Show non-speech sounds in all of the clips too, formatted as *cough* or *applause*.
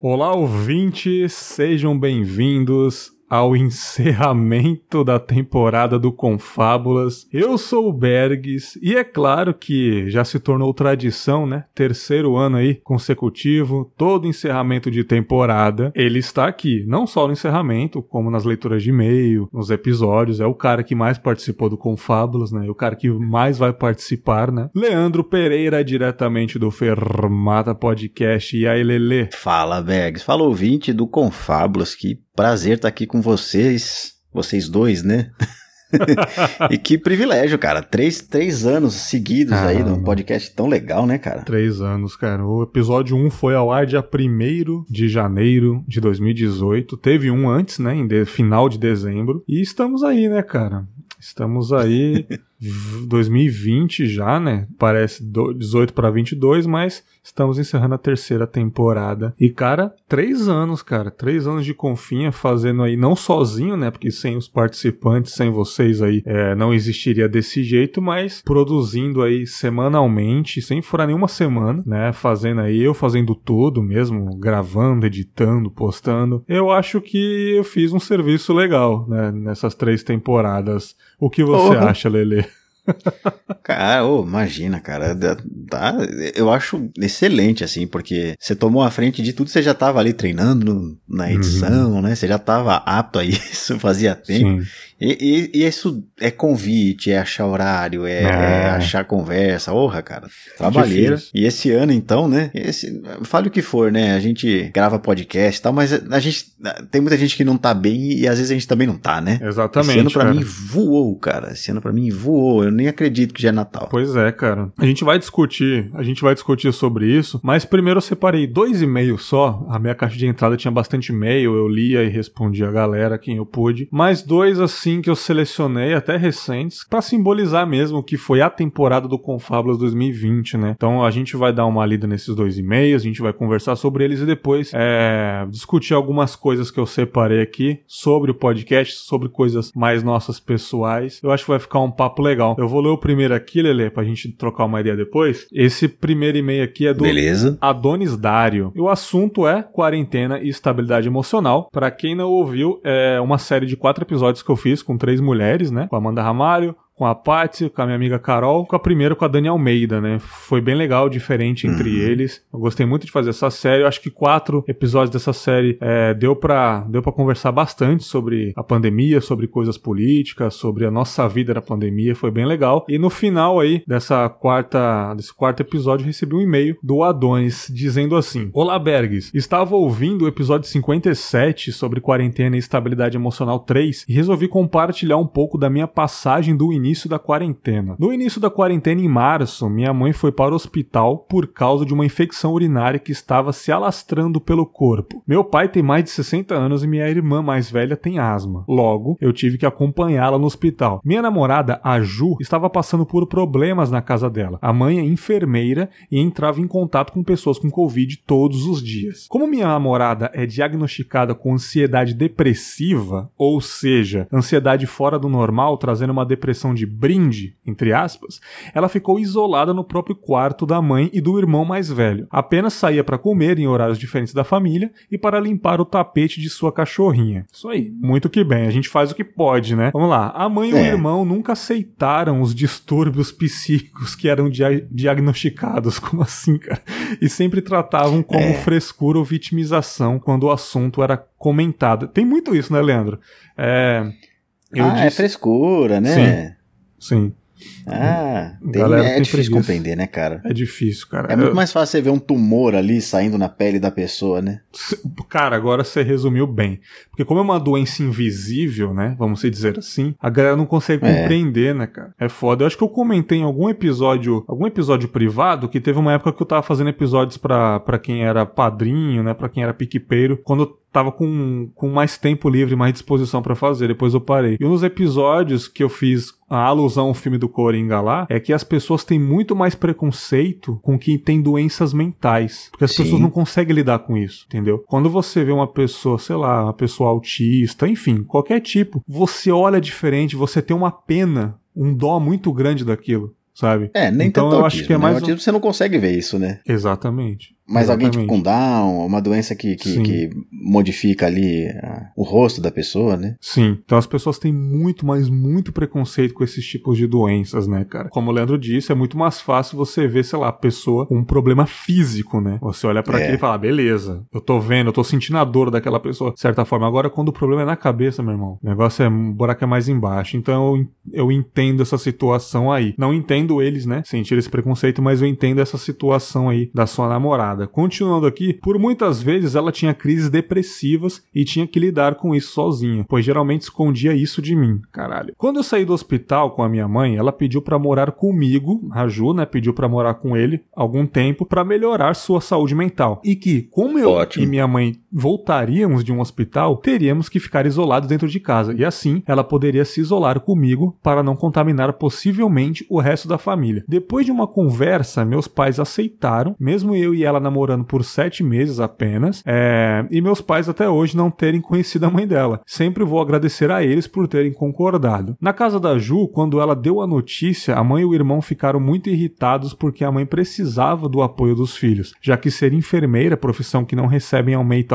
Olá, ouvintes, sejam bem-vindos ao encerramento da temporada do Confábulas. Eu sou o Bergs e é claro que já se tornou tradição, né? Terceiro ano aí consecutivo, todo encerramento de temporada, ele está aqui, não só no encerramento, como nas leituras de e-mail, nos episódios, é o cara que mais participou do Confábulas, né? É o cara que mais vai participar, né? Leandro Pereira, diretamente do Fermata Podcast. E aí, Lele? Fala, Bergs. Fala, ouvinte do Confábulas, que prazer estar aqui com vocês, vocês dois, né? *laughs* e que privilégio, cara. Três, três anos seguidos Caramba. aí num podcast tão legal, né, cara? Três anos, cara. O episódio 1 foi ao ar dia 1 de janeiro de 2018. Teve um antes, né, em de, final de dezembro. E estamos aí, né, cara? Estamos aí *laughs* 2020 já, né? Parece 18 para 22, mas estamos encerrando a terceira temporada. E, cara, três anos, cara. Três anos de confinha fazendo aí, não sozinho, né? Porque sem os participantes, sem vocês aí, é, não existiria desse jeito, mas produzindo aí semanalmente, sem furar nenhuma semana, né? Fazendo aí, eu fazendo tudo mesmo, gravando, editando, postando. Eu acho que eu fiz um serviço legal, né? Nessas três temporadas. O que você oh. acha, Lele? *laughs* cara, oh, imagina, cara. Tá, eu acho excelente, assim, porque você tomou a frente de tudo, você já tava ali treinando na uhum. edição, uhum. né? Você já tava apto a isso, *laughs* fazia tempo. E, e, e, isso é convite, é achar horário, é, é. é achar conversa. Porra, cara. Trabalheira. Difícil. E esse ano, então, né? Esse, fale o que for, né? A gente grava podcast e tal, mas a gente. Tem muita gente que não tá bem e às vezes a gente também não tá, né? Exatamente. Esse ano pra cara. mim voou, cara. Esse ano pra mim voou. Eu nem acredito que já é Natal. Pois é, cara. A gente vai discutir, a gente vai discutir sobre isso, mas primeiro eu separei dois e-mails só. A minha caixa de entrada tinha bastante e-mail, eu lia e respondia a galera, quem eu pude. Mais dois, assim que eu selecionei, até recentes, para simbolizar mesmo que foi a temporada do Confábulas 2020, né? Então a gente vai dar uma lida nesses dois e-mails, a gente vai conversar sobre eles e depois é, discutir algumas coisas que eu separei aqui sobre o podcast, sobre coisas mais nossas pessoais. Eu acho que vai ficar um papo legal. Eu vou ler o primeiro aqui, Lele, pra gente trocar uma ideia depois. Esse primeiro e-mail aqui é do Beleza. Adonis Dário. E o assunto é quarentena e estabilidade emocional. Para quem não ouviu, é uma série de quatro episódios que eu fiz com três mulheres, né? Com a Amanda Ramalho, com a Paty, com a minha amiga Carol, com a primeira com a Dani Almeida, né? Foi bem legal, diferente entre uhum. eles. Eu gostei muito de fazer essa série. Eu acho que quatro episódios dessa série é, deu para deu para conversar bastante sobre a pandemia, sobre coisas políticas, sobre a nossa vida na pandemia. Foi bem legal. E no final aí dessa quarta desse quarto episódio recebi um e-mail do Adonis dizendo assim: Olá Bergs, estava ouvindo o episódio 57 sobre quarentena e estabilidade emocional 3 e resolvi compartilhar um pouco da minha passagem do início início da quarentena. No início da quarentena, em março, minha mãe foi para o hospital por causa de uma infecção urinária que estava se alastrando pelo corpo. Meu pai tem mais de 60 anos e minha irmã mais velha tem asma. Logo, eu tive que acompanhá-la no hospital. Minha namorada, a Ju, estava passando por problemas na casa dela. A mãe é enfermeira e entrava em contato com pessoas com Covid todos os dias. Como minha namorada é diagnosticada com ansiedade depressiva, ou seja, ansiedade fora do normal, trazendo uma depressão de brinde, entre aspas, ela ficou isolada no próprio quarto da mãe e do irmão mais velho. Apenas saía para comer em horários diferentes da família e para limpar o tapete de sua cachorrinha. Isso aí, muito que bem, a gente faz o que pode, né? Vamos lá. A mãe e é. o irmão nunca aceitaram os distúrbios psíquicos que eram dia diagnosticados, *laughs* como assim, cara? E sempre tratavam como é. frescura ou vitimização quando o assunto era comentado. Tem muito isso, né, Leandro? É, ah, é disse... é frescura, né? Sim. Sim. Ah, tem, é tem difícil preguiça. compreender, né, cara? É difícil, cara. É muito mais fácil você ver um tumor ali saindo na pele da pessoa, né? Cara, agora você resumiu bem. Porque como é uma doença invisível, né? Vamos dizer assim, a galera não consegue é. compreender, né, cara? É foda. Eu acho que eu comentei em algum episódio, algum episódio privado, que teve uma época que eu tava fazendo episódios para quem era padrinho, né? Pra quem era piquepeiro. Quando tava com, com mais tempo livre, mais disposição para fazer. Depois eu parei. E um dos episódios que eu fiz a alusão ao filme do Coringa lá é que as pessoas têm muito mais preconceito com quem tem doenças mentais. Porque as Sim. pessoas não conseguem lidar com isso, entendeu? Quando você vê uma pessoa, sei lá, uma pessoa autista, enfim, qualquer tipo, você olha diferente, você tem uma pena, um dó muito grande daquilo sabe? É, nem então eu autismo, acho que é né? mais um... você não consegue ver isso, né? Exatamente. Mas Exatamente. alguém tipo com Down, uma doença que, que, que modifica ali a, o rosto da pessoa, né? Sim. Então as pessoas têm muito, mas muito preconceito com esses tipos de doenças, né, cara? Como o Leandro disse, é muito mais fácil você ver, sei lá, a pessoa com um problema físico, né? Você olha para é. aquilo e fala, ah, beleza, eu tô vendo, eu tô sentindo a dor daquela pessoa, de certa forma. Agora, quando o problema é na cabeça, meu irmão, o negócio é, o buraco é mais embaixo. Então eu, eu entendo essa situação aí. Não entendo eles, né, sentir esse preconceito, mas eu entendo essa situação aí da sua namorada. Continuando aqui, por muitas vezes ela tinha crises depressivas e tinha que lidar com isso sozinha, pois geralmente escondia isso de mim. Caralho. Quando eu saí do hospital com a minha mãe, ela pediu para morar comigo, a Ju, né, pediu para morar com ele algum tempo para melhorar sua saúde mental. E que, como eu Ótimo. e minha mãe voltaríamos de um hospital, teríamos que ficar isolados dentro de casa. E assim, ela poderia se isolar comigo para não contaminar possivelmente o resto da família. Depois de uma conversa, meus pais aceitaram, mesmo eu e ela namorando por sete meses apenas, é... e meus pais até hoje não terem conhecido a mãe dela. Sempre vou agradecer a eles por terem concordado. Na casa da Ju, quando ela deu a notícia, a mãe e o irmão ficaram muito irritados porque a mãe precisava do apoio dos filhos, já que ser enfermeira, profissão que não recebem aumento,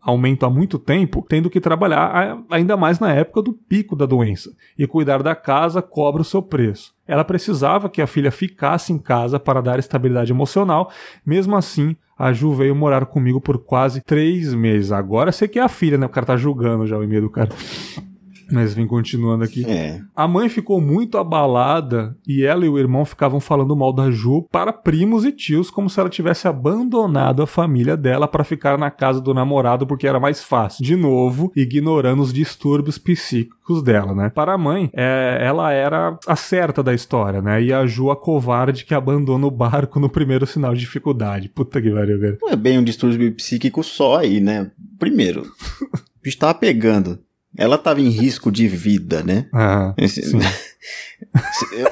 aumento há muito tempo, tendo que trabalhar ainda mais na época do pico da doença, e cuidar da casa cobra o seu preço. Ela precisava que a filha ficasse em casa para dar estabilidade emocional, mesmo assim, a Ju veio morar comigo por quase três meses. Agora sei que é a filha, né? O cara tá julgando já o e-mail do cara. Mas vem continuando aqui. É. A mãe ficou muito abalada e ela e o irmão ficavam falando mal da Ju para primos e tios, como se ela tivesse abandonado a família dela para ficar na casa do namorado porque era mais fácil. De novo, ignorando os distúrbios psíquicos dela, né? Para a mãe, é, ela era a certa da história, né? E a Ju a covarde que abandona o barco no primeiro sinal de dificuldade. Puta que pariu, velho. Não é bem um distúrbio psíquico só aí, né? Primeiro, *laughs* tava pegando ela estava em risco de vida, né? Ah, Esse, *laughs*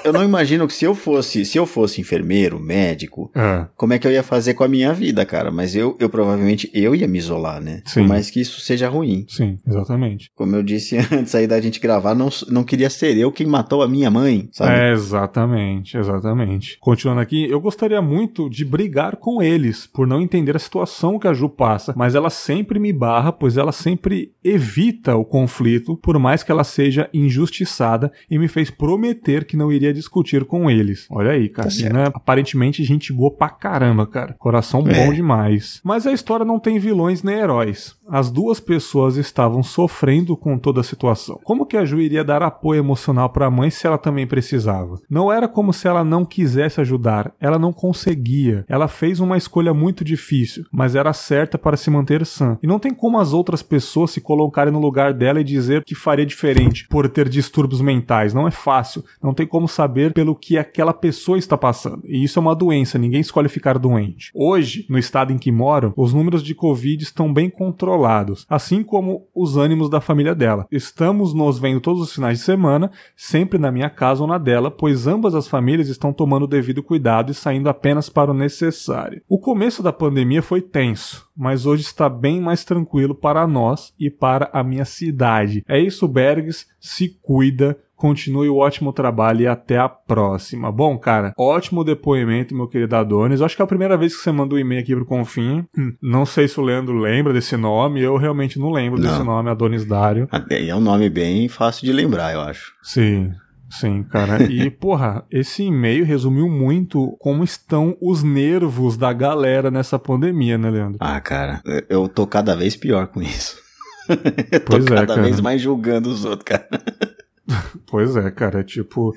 eu não imagino que se eu fosse, se eu fosse enfermeiro, médico, ah. como é que eu ia fazer com a minha vida, cara? Mas eu, eu provavelmente eu ia me isolar, né? Sim. Por mais que isso seja ruim. Sim, exatamente. Como eu disse *laughs* antes aí da gente gravar, não, não queria ser eu quem matou a minha mãe, sabe? É, exatamente, exatamente. Continuando aqui, eu gostaria muito de brigar com eles por não entender a situação que a Ju passa, mas ela sempre me barra, pois ela sempre evita o conflito, por mais que ela seja injustiçada e me fez prometer que não iria discutir com eles. Olha aí, cara. Tá né? Aparentemente gente boa pra caramba, cara. Coração é. bom demais. Mas a história não tem vilões nem heróis. As duas pessoas estavam sofrendo com toda a situação. Como que a Ju iria dar apoio emocional para a mãe se ela também precisava? Não era como se ela não quisesse ajudar, ela não conseguia. Ela fez uma escolha muito difícil, mas era certa para se manter sã. E não tem como as outras pessoas se colocarem no lugar dela e dizer que faria diferente por ter distúrbios mentais. Não é fácil. Não tem como saber pelo que aquela pessoa está passando. E isso é uma doença, ninguém escolhe ficar doente. Hoje, no estado em que moro, os números de Covid estão bem controlados controlados, assim como os ânimos da família dela. Estamos nos vendo todos os finais de semana, sempre na minha casa ou na dela, pois ambas as famílias estão tomando o devido cuidado e saindo apenas para o necessário. O começo da pandemia foi tenso, mas hoje está bem mais tranquilo para nós e para a minha cidade. É isso, Bergs, se cuida, Continue o ótimo trabalho e até a próxima. Bom, cara, ótimo depoimento, meu querido Adonis. Eu acho que é a primeira vez que você mandou um e-mail aqui pro Confim. Hum, não sei se o Leandro lembra desse nome. Eu realmente não lembro não. desse nome, Adonis Dário. Ah, é um nome bem fácil de lembrar, eu acho. Sim. Sim, cara. *laughs* E, porra, esse e-mail resumiu muito como estão os nervos da galera nessa pandemia, né, Leandro? Ah, cara, eu tô cada vez pior com isso. *laughs* eu tô pois é, cada é, vez mais julgando os outros, cara. *laughs* *laughs* pois é, cara, é tipo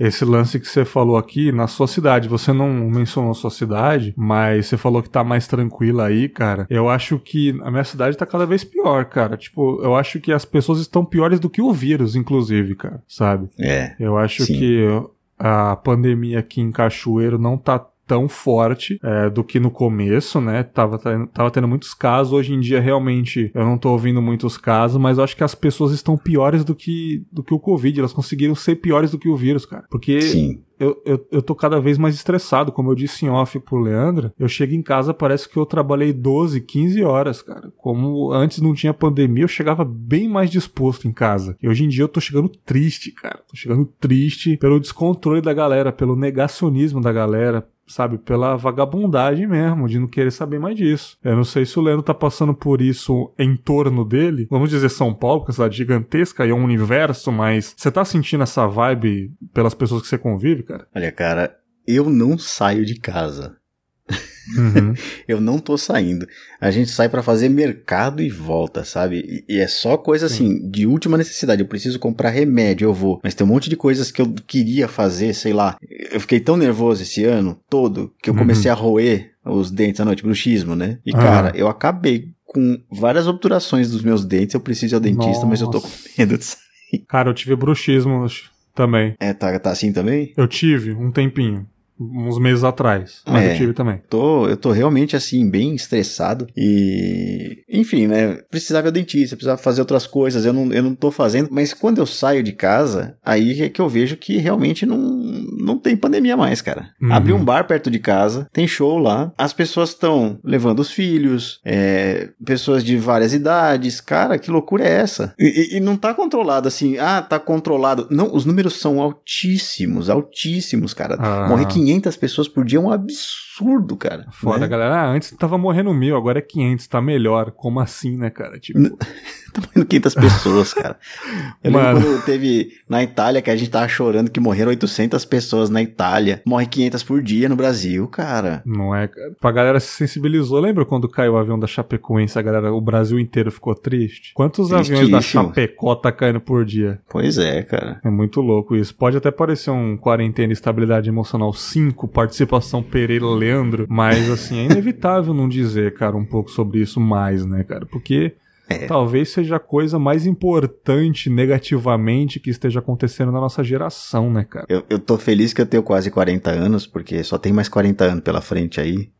esse lance que você falou aqui na sua cidade. Você não mencionou a sua cidade, mas você falou que tá mais tranquila aí, cara. Eu acho que a minha cidade tá cada vez pior, cara. Tipo, eu acho que as pessoas estão piores do que o vírus, inclusive, cara, sabe? É. Eu acho sim. que a pandemia aqui em Cachoeiro não tá tão forte é, do que no começo, né? Tava, tava tendo muitos casos. Hoje em dia, realmente, eu não tô ouvindo muitos casos, mas eu acho que as pessoas estão piores do que, do que o Covid. Elas conseguiram ser piores do que o vírus, cara. Porque Sim eu, eu, eu tô cada vez mais estressado. Como eu disse em off pro Leandro, eu chego em casa, parece que eu trabalhei 12, 15 horas, cara. Como antes não tinha pandemia, eu chegava bem mais disposto em casa. E hoje em dia eu tô chegando triste, cara. Tô chegando triste pelo descontrole da galera, pelo negacionismo da galera, sabe? Pela vagabundagem mesmo, de não querer saber mais disso. Eu não sei se o Leandro tá passando por isso em torno dele. Vamos dizer São Paulo, que é uma cidade gigantesca e é um universo, mas você tá sentindo essa vibe pelas pessoas que você convive, cara? Olha, cara, eu não saio de casa. Uhum. *laughs* eu não tô saindo. A gente sai para fazer mercado e volta, sabe? E, e é só coisa Sim. assim, de última necessidade. Eu preciso comprar remédio, eu vou. Mas tem um monte de coisas que eu queria fazer, sei lá. Eu fiquei tão nervoso esse ano todo que eu comecei uhum. a roer os dentes à noite, bruxismo, né? E, cara, eu acabei com várias obturações dos meus dentes. Eu preciso ir ao dentista, Nossa. mas eu tô com medo de sair. Cara, eu tive bruxismo também. É, tá, tá assim também? Eu tive um tempinho uns meses atrás. Mas é, eu tive também. Tô, eu tô realmente assim, bem estressado. E. Enfim, né? Precisava ir ao dentista, precisava fazer outras coisas. Eu não, eu não tô fazendo. Mas quando eu saio de casa, aí é que eu vejo que realmente não, não tem pandemia mais, cara. Uhum. Abri um bar perto de casa, tem show lá. As pessoas estão levando os filhos, é, pessoas de várias idades. Cara, que loucura é essa? E, e não tá controlado assim, ah, tá controlado. Não, os números são altíssimos, altíssimos, cara. Ah. Morrer 500 500 pessoas por dia é um absurdo, cara. Foda, né? galera. Ah, antes tava morrendo mil, agora é 500, tá melhor. Como assim, né, cara? Tipo... *laughs* tá morrendo 500 pessoas, cara. Eu Mano. lembro quando teve na Itália que a gente tava chorando que morreram 800 pessoas na Itália. Morre 500 por dia no Brasil, cara. Não é, cara. A galera se sensibilizou. Lembra quando caiu o avião da Chapecoense, a galera, o Brasil inteiro ficou triste? Quantos aviões da Chapecó tá caindo por dia? Pois é, cara. É muito louco isso. Pode até parecer um quarentena estabilidade emocional 5, participação Pereira Leandro, mas assim, é inevitável não dizer, cara, um pouco sobre isso mais, né, cara? Porque é. talvez seja a coisa mais importante negativamente que esteja acontecendo na nossa geração, né, cara? Eu, eu tô feliz que eu tenho quase 40 anos, porque só tem mais 40 anos pela frente aí.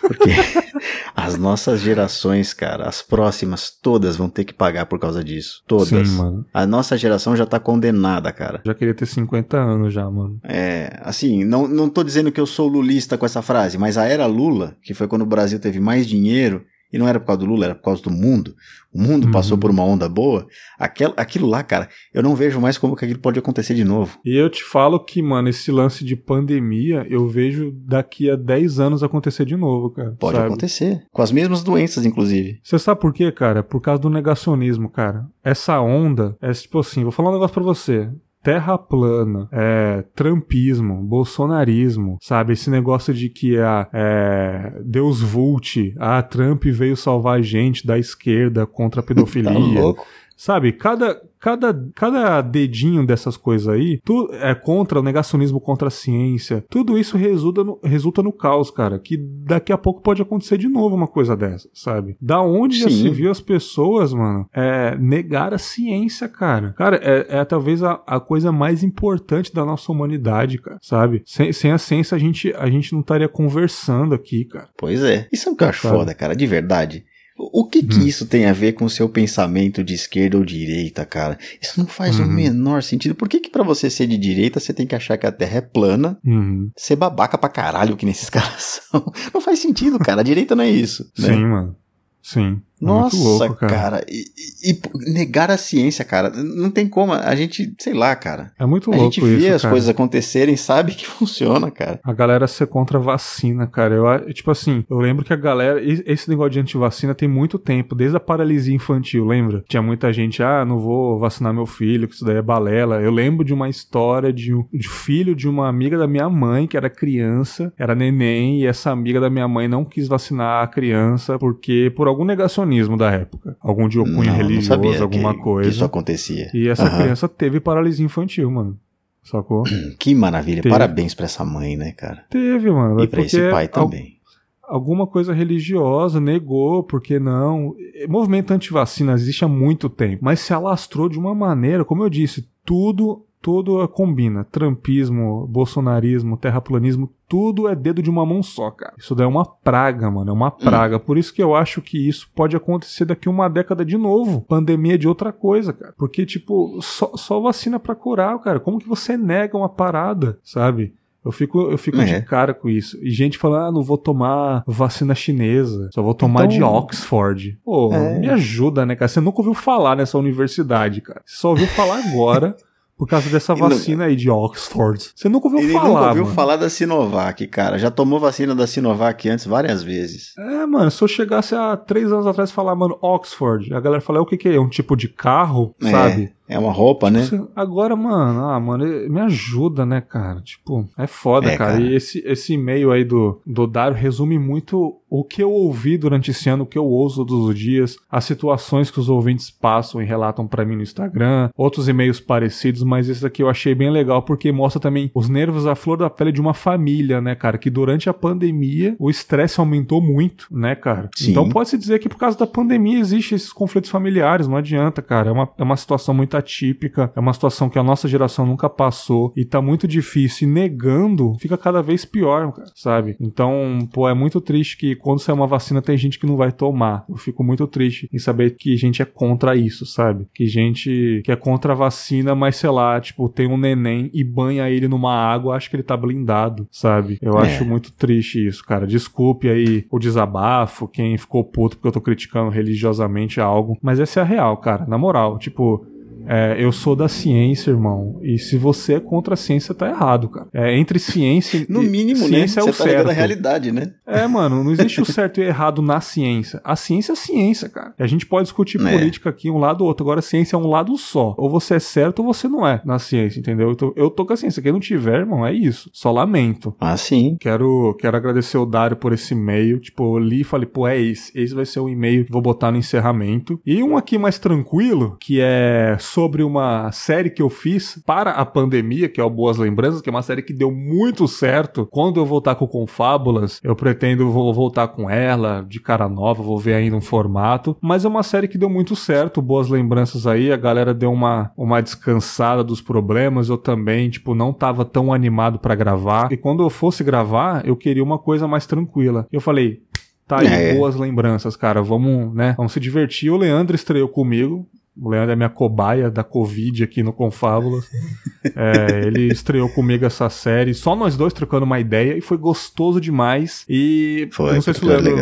Porque *laughs* as nossas gerações, cara, as próximas, todas vão ter que pagar por causa disso. Todas. Sim, mano. A nossa geração já tá condenada, cara. Já queria ter 50 anos já, mano. É, assim, não, não tô dizendo que eu sou lulista com essa frase, mas a era Lula, que foi quando o Brasil teve mais dinheiro, e não era por causa do Lula, era por causa do mundo. O mundo uhum. passou por uma onda boa. Aquel, aquilo lá, cara, eu não vejo mais como que aquilo pode acontecer de novo. E eu te falo que, mano, esse lance de pandemia, eu vejo daqui a 10 anos acontecer de novo, cara. Pode sabe? acontecer. Com as mesmas doenças, inclusive. Você sabe por quê, cara? Por causa do negacionismo, cara. Essa onda, é tipo assim, vou falar um negócio pra você terra plana, é, trampismo, bolsonarismo, sabe? Esse negócio de que a, é, Deus Vult, a Trump veio salvar a gente da esquerda contra a *laughs* pedofilia. tá louco. Sabe, cada, cada, cada dedinho dessas coisas aí tu, é contra o negacionismo contra a ciência. Tudo isso resulta no, resulta no caos, cara. Que daqui a pouco pode acontecer de novo uma coisa dessa, sabe? Da onde Sim. já se viu as pessoas, mano, é, negar a ciência, cara. Cara, é, é talvez a, a, coisa mais importante da nossa humanidade, cara, sabe? Sem, sem a ciência a gente, a gente não estaria conversando aqui, cara. Pois é. Isso é um que eu acho foda, cara, de verdade. O que que hum. isso tem a ver com o seu pensamento de esquerda ou direita, cara? Isso não faz uhum. o menor sentido. Por que que pra você ser de direita, você tem que achar que a Terra é plana, uhum. ser babaca pra caralho que nesses *laughs* caras são? Não faz sentido, cara. A direita não é isso. Né? Sim, mano. Sim. É Nossa, louco, cara. cara. E, e, e, negar a ciência, cara. Não tem como. A gente, sei lá, cara. É muito louco. A gente vê isso, as cara. coisas acontecerem, sabe que *laughs* funciona, cara. A galera ser contra a vacina, cara. Eu, tipo assim, eu lembro que a galera. Esse negócio de antivacina tem muito tempo, desde a paralisia infantil, lembra? Tinha muita gente, ah, não vou vacinar meu filho, que isso daí é balela. Eu lembro de uma história de um de filho de uma amiga da minha mãe, que era criança, era neném, e essa amiga da minha mãe não quis vacinar a criança porque por algum negacionismo da época. Algum de cunho religioso, alguma que, coisa. Que isso acontecia. E essa uhum. criança teve paralisia infantil, mano. Sacou? *clears throat* Que maravilha. Teve. Parabéns pra essa mãe, né, cara? Teve, mano. E pra esse pai também. Alguma coisa religiosa negou, porque não? Movimento antivacina existe há muito tempo, mas se alastrou de uma maneira, como eu disse, tudo tudo combina. Trampismo, bolsonarismo, terraplanismo, tudo é dedo de uma mão só, cara. Isso daí é uma praga, mano. É uma praga. Hum. Por isso que eu acho que isso pode acontecer daqui uma década de novo. Pandemia de outra coisa, cara. Porque, tipo, só, só vacina para curar, cara. Como que você nega uma parada, sabe? Eu fico, eu fico é. de cara com isso. E gente falando, ah, não vou tomar vacina chinesa, só vou tomar então... de Oxford. Pô, é. me ajuda, né, cara? Você nunca ouviu falar nessa universidade, cara. Você só ouviu falar agora. *laughs* Por causa dessa vacina aí de Oxford. Você nunca ouviu Ele falar, nunca ouviu mano. falar da Sinovac, cara. Já tomou vacina da Sinovac antes várias vezes. É, mano, se eu chegasse há três anos atrás e falar, mano, Oxford, a galera fala, "É, o que que é? É um tipo de carro, É, sabe? É uma roupa, né? Você- Agora, mano, ah, mano, me ajuda, né, cara? Tipo, é foda, É, cara. cara. E esse, esse e-mail aí do, do Dário resume muito o que eu ouvi durante esse ano, o que eu ouço todos os dias, as situações que os ouvintes passam e relatam pra mim no Instagram, outros e-mails parecidos, mas esse aqui eu achei bem legal porque mostra também os nervos à flor da pele de uma família, né, cara? Que durante a pandemia o estresse aumentou muito, né, cara? Sim. Então pode-se dizer que por causa da pandemia existe esses conflitos familiares, não adianta, cara. É uma, é uma situação muito atípica, é uma situação que a nossa geração nunca passou e tá muito difícil. E negando, fica cada vez pior, cara, sabe? Então, pô, é muito triste que quando sair uma vacina tem gente que não vai tomar. Eu fico muito triste em saber que gente é contra isso, sabe? Que gente que é contra a vacina, mas sei lá, tipo, tem um neném e banha ele numa água, acho que ele tá blindado, sabe? Eu É. acho muito triste isso, cara. Desculpe aí o desabafo, quem ficou puto porque eu tô criticando religiosamente algo, mas essa é a real, cara. Na moral, tipo, é, eu sou da ciência, irmão. E se você é contra a ciência, tá errado, cara. É, entre ciência No e mínimo, né? ciência Você é o tá certo. à realidade, né? É, mano, não existe o certo e o errado na ciência. A ciência é ciência, cara. A gente pode discutir É. política aqui, um lado ou outro. Agora, a ciência é um lado só. Ou você é certo ou você não é na ciência, entendeu? Eu tô, eu tô com a ciência. Quem não tiver, irmão, é isso. Só lamento. Ah, sim. Quero, quero agradecer o Dário por esse e-mail. Tipo, eu li e falei, pô, é esse. Esse vai ser o e-mail que vou botar no encerramento. E um aqui mais tranquilo, que é sobre uma série que eu fiz para a pandemia, que é o Boas Lembranças, que é uma série que deu muito certo. Quando eu voltar com Confábulas, eu pretendo vou voltar com ela, de cara nova, vou ver ainda um formato. Mas é uma série que deu muito certo, Boas Lembranças aí. A galera deu uma, uma descansada dos problemas. Eu também, tipo, não tava tão animado pra gravar. E quando eu fosse gravar, eu queria uma coisa mais tranquila. Eu falei, tá aí, É. boas lembranças, cara. Vamos, né? Vamos se divertir. O Leandro estreou comigo. O Leandro é minha cobaia da Covid aqui no Confábulas. *laughs* É, ele estreou comigo essa série, só nós dois trocando uma ideia, e foi gostoso demais. E Foi, não sei se o Leandro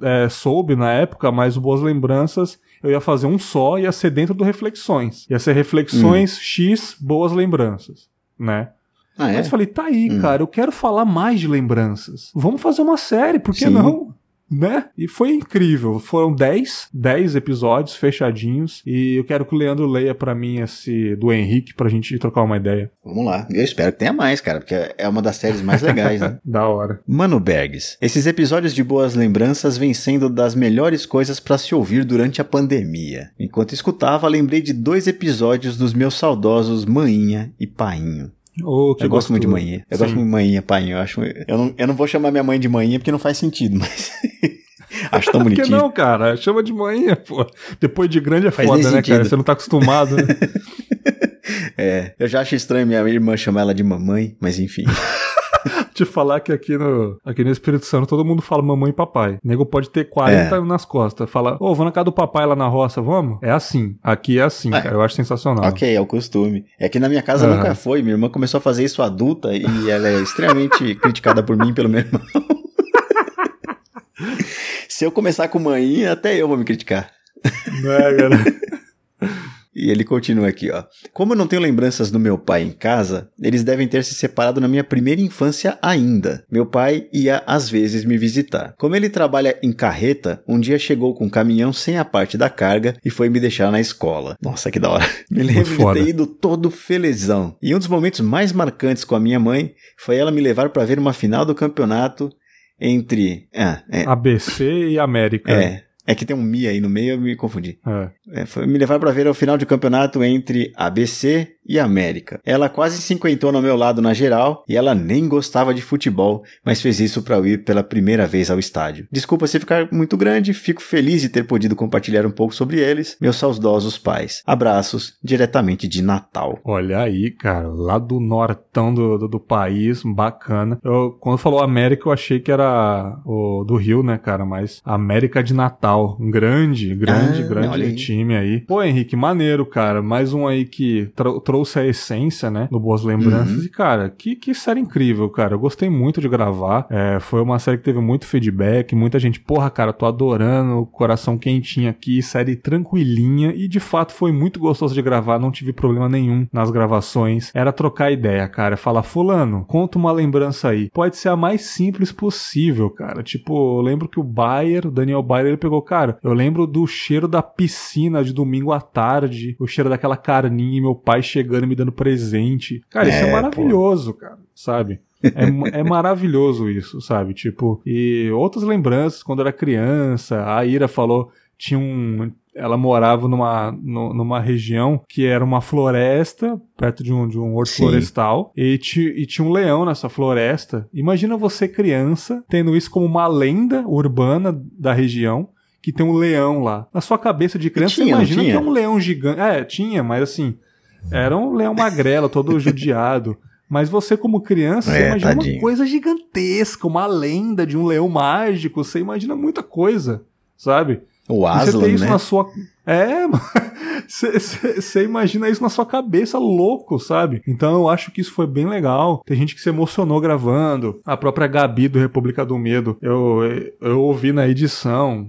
é, soube na época, mas o Boas Lembranças eu ia fazer um só, ia ser dentro do Reflexões. Ia ser Reflexões X Boas Lembranças, né? Ah, é? Mas eu falei, tá aí, Hum. cara, eu quero falar mais de lembranças. Vamos fazer uma série, por que Sim. não? Né? E foi incrível. Foram 10, 10 episódios fechadinhos. E eu quero que o Leandro leia pra mim esse do Henrique pra gente trocar uma ideia. Vamos lá. Eu espero que tenha mais, cara, porque é uma das séries mais legais, né? *laughs* Da hora. Mano Bergs, esses episódios de boas lembranças vêm sendo das melhores coisas pra se ouvir durante a pandemia. Enquanto escutava, lembrei de dois episódios dos meus saudosos Maninha e Painho. Que eu gosto muito de manhã. Eu Sim. gosto muito de manhã, Painho. Eu, acho, eu, não, eu não vou chamar minha mãe de manhã porque não faz sentido, *laughs* mas acho tão Por que bonitinho. não, cara? Chama de manhã, pô. Depois de grande é Faz foda, né, cara? sentido. Você não tá acostumado, né? *laughs* É, eu já acho estranho minha irmã chamar ela de mamãe, mas enfim. *laughs* Te falar que aqui no, aqui no Espírito Santo todo mundo fala mamãe e papai. O nego pode ter 40 É. nas costas. Fala, ô, vou na casa do papai lá na roça, vamos? É assim. Aqui é assim, É. cara. Eu acho sensacional. ok, é o costume. É que na minha casa Aham. nunca foi. Minha irmã começou a fazer isso adulta e ela é extremamente *laughs* criticada por mim e pelo meu irmão. *laughs* Se eu começar com manhinha, até eu vou me criticar. Né, cara? *laughs* E ele continua aqui, ó. Como eu não tenho lembranças do meu pai em casa, eles devem ter se separado na minha primeira infância ainda. Meu pai ia às vezes me visitar. Como ele trabalha em carreta, um dia chegou com um caminhão sem a parte da carga e foi me deixar na escola. Nossa, que da hora. *laughs* Me lembro de ter ido todo felizão. E um dos momentos mais marcantes com a minha mãe foi ela me levar para ver uma final do campeonato entre. Ah, é. ABC e América. É. É que tem um Mi aí no meio, eu me confundi. É. É, foi me levar para ver o final de campeonato entre ABC e América. Ela quase se enquentou no meu lado na geral e ela nem gostava de futebol, mas fez isso para eu ir pela primeira vez ao estádio. Desculpa se ficar muito grande, fico feliz de ter podido compartilhar um pouco sobre eles, meus saudosos pais. Abraços, diretamente de Natal. Olha aí, cara, lá do nortão do, do, do país, bacana. Eu, quando falou América, eu achei que era o do Rio, né, cara? Mas América de Natal. Um grande, grande, Ah, grande time aí. Pô, Henrique, maneiro, cara. Mais um aí que trou- trouxe a essência, né? Do Boas Lembranças. Uhum. E, cara, que, que série incrível, cara. Eu gostei muito de gravar. É, foi uma série que teve muito feedback. Muita gente, porra, cara, tô adorando. Coração quentinho aqui. Série tranquilinha. E de fato foi muito gostoso de gravar. Não tive problema nenhum nas gravações. Era trocar ideia, cara. Falar, Fulano, conta uma lembrança aí. Pode ser a mais simples possível, cara. Tipo, eu lembro que o Bayer, o Daniel Bayer, ele pegou, cara, eu lembro do cheiro da piscina de domingo à tarde, o cheiro daquela carninha e meu pai chegando e me dando presente. Cara, isso é, é maravilhoso, pô. cara, sabe? É, é maravilhoso isso, sabe? Tipo, e outras lembranças, quando eu era criança, a Ira falou, tinha um. Ela morava numa, numa região que era uma floresta, perto de um, de um horto Sim. florestal, e, ti, e tinha um leão nessa floresta. Imagina você, criança, tendo isso como uma lenda urbana da região que tem um leão lá. Na sua cabeça de criança, tinha, você imagina que é um leão gigante. É, tinha, mas assim, era um leão magrelo, todo judiado. Mas você, como criança, é, você imagina tadinho. uma coisa gigantesca, uma lenda de um leão mágico, você imagina muita coisa, sabe? O Aslan, você tem isso né? na sua. É, *laughs* você imagina isso na sua cabeça louco, sabe? Então eu acho que isso foi bem legal. Tem gente que se emocionou gravando. A própria Gabi do República do Medo, eu, eu ouvi na edição